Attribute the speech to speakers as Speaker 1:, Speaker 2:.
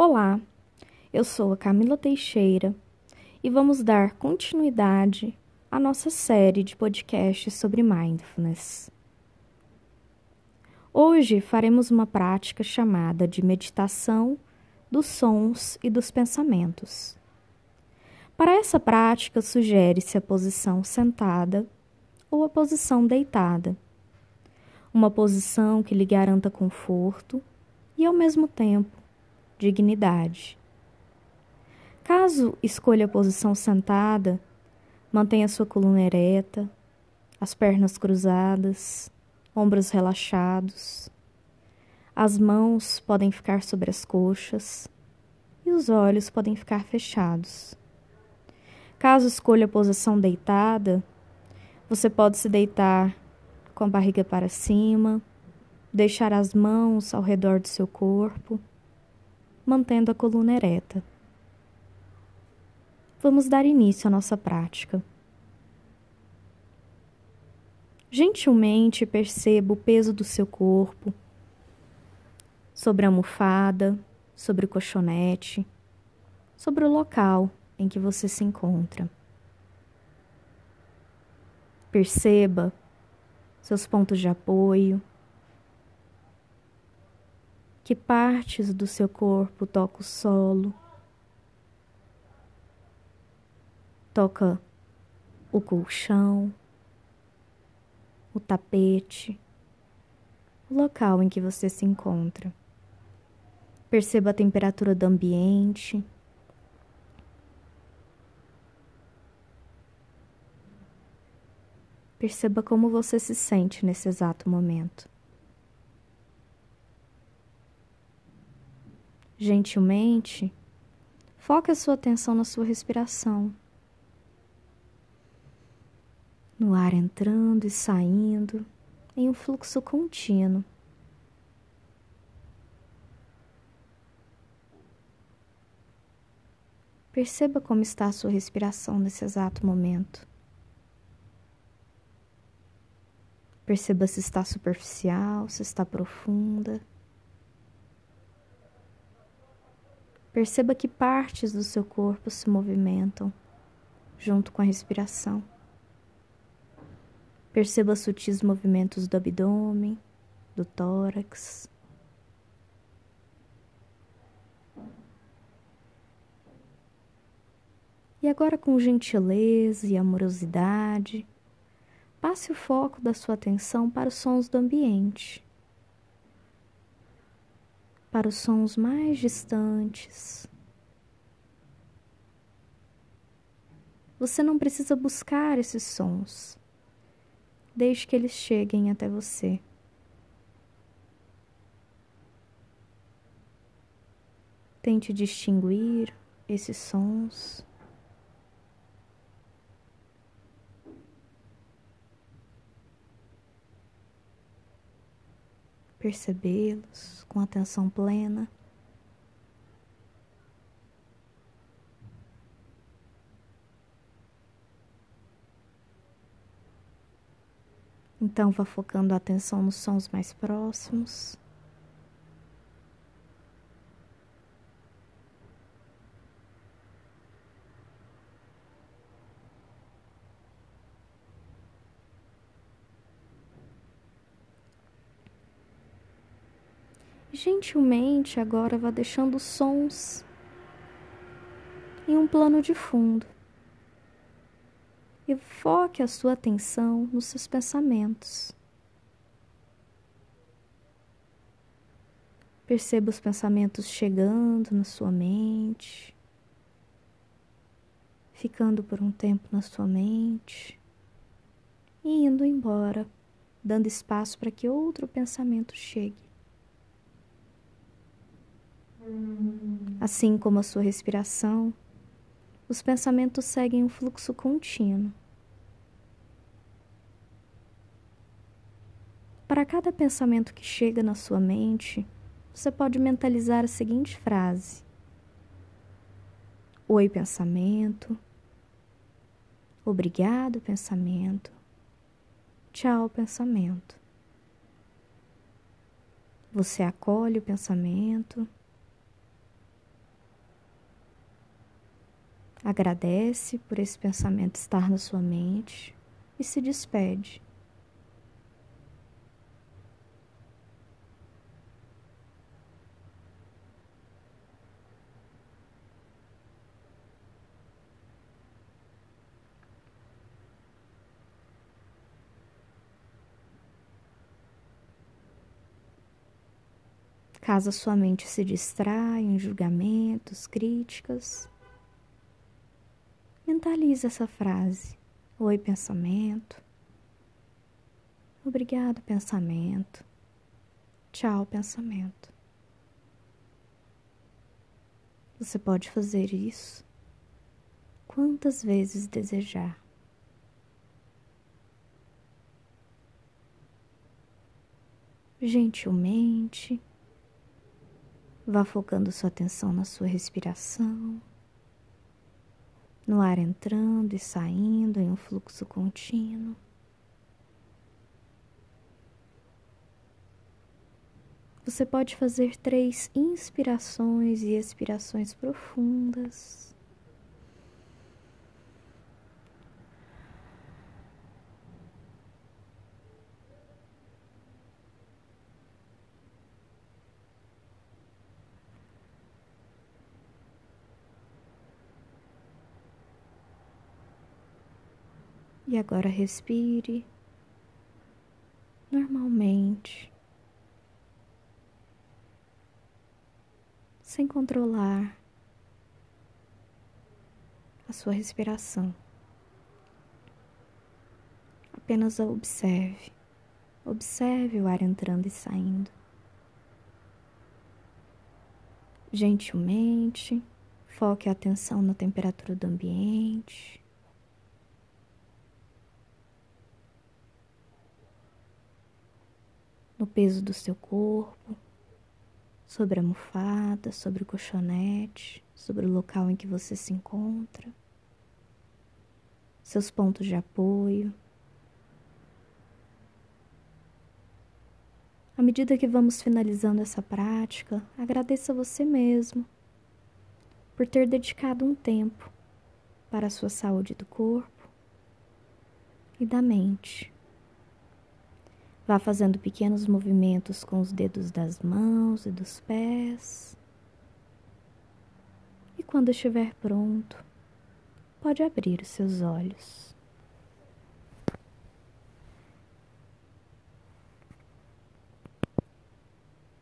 Speaker 1: Olá, eu sou a Camila Teixeira e vamos dar continuidade à nossa série de podcasts sobre mindfulness. Hoje faremos uma prática chamada de meditação dos sons e dos pensamentos. Para essa prática, sugere-se a posição sentada ou a posição deitada. Uma posição que lhe garanta conforto e, ao mesmo tempo, dignidade. Caso escolha a posição sentada, mantenha sua coluna ereta, as pernas cruzadas, ombros relaxados. As mãos podem ficar sobre as coxas e os olhos podem ficar fechados. Caso escolha a posição deitada, você pode se deitar com a barriga para cima, deixar as mãos ao redor do seu corpo mantendo a coluna ereta. Vamos dar início à nossa prática. Gentilmente perceba o peso do seu corpo sobre a almofada, sobre o colchonete, sobre o local em que você se encontra. Perceba seus pontos de apoio, que partes do seu corpo toca o solo, toca o colchão, o tapete, o local em que você se encontra. Perceba a temperatura do ambiente. Perceba como você se sente nesse exato momento. Gentilmente, foque a sua atenção na sua respiração. No ar entrando e saindo em um fluxo contínuo. Perceba como está a sua respiração nesse exato momento. Perceba se está superficial, se está profunda. Perceba que partes do seu corpo se movimentam junto com a respiração. Perceba sutis movimentos do abdômen, do tórax. E agora, com gentileza e amorosidade, passe o foco da sua atenção para os sons do ambiente para os sons mais distantes. Você não precisa buscar esses sons, desde que eles cheguem até você. Tente distinguir esses sons. Percebê-los com atenção plena. Então, vá focando a atenção nos sons mais próximos. Gentilmente agora vá deixando sons em um plano de fundo e foque a sua atenção nos seus pensamentos. Perceba os pensamentos chegando na sua mente, ficando por um tempo na sua mente e indo embora, dando espaço para que outro pensamento chegue. Assim como a sua respiração, os pensamentos seguem um fluxo contínuo. Para cada pensamento que chega na sua mente, você pode mentalizar a seguinte frase: Oi, pensamento. Obrigado, pensamento. Tchau, pensamento. Você acolhe o pensamento Agradece por esse pensamento estar na sua mente e se despede. Caso a sua mente se distraia em julgamentos, críticas, mentalize essa frase. Oi, pensamento. Obrigado, pensamento. Tchau, pensamento. Você pode fazer isso quantas vezes desejar. Gentilmente, Vá focando sua atenção na sua respiração, no ar entrando e saindo em um fluxo contínuo. Você pode fazer três inspirações e expirações profundas. E agora respire normalmente, sem controlar a sua respiração. Apenas a observe. Observe o ar entrando e saindo. Gentilmente, foque a atenção na temperatura do ambiente. No peso do seu corpo, sobre a almofada, sobre o colchonete, sobre o local em que você se encontra, seus pontos de apoio. À medida que vamos finalizando essa prática, agradeça a você mesmo por ter dedicado um tempo para a sua saúde do corpo e da mente. Vá fazendo pequenos movimentos com os dedos das mãos e dos pés. E quando estiver pronto, pode abrir os seus olhos.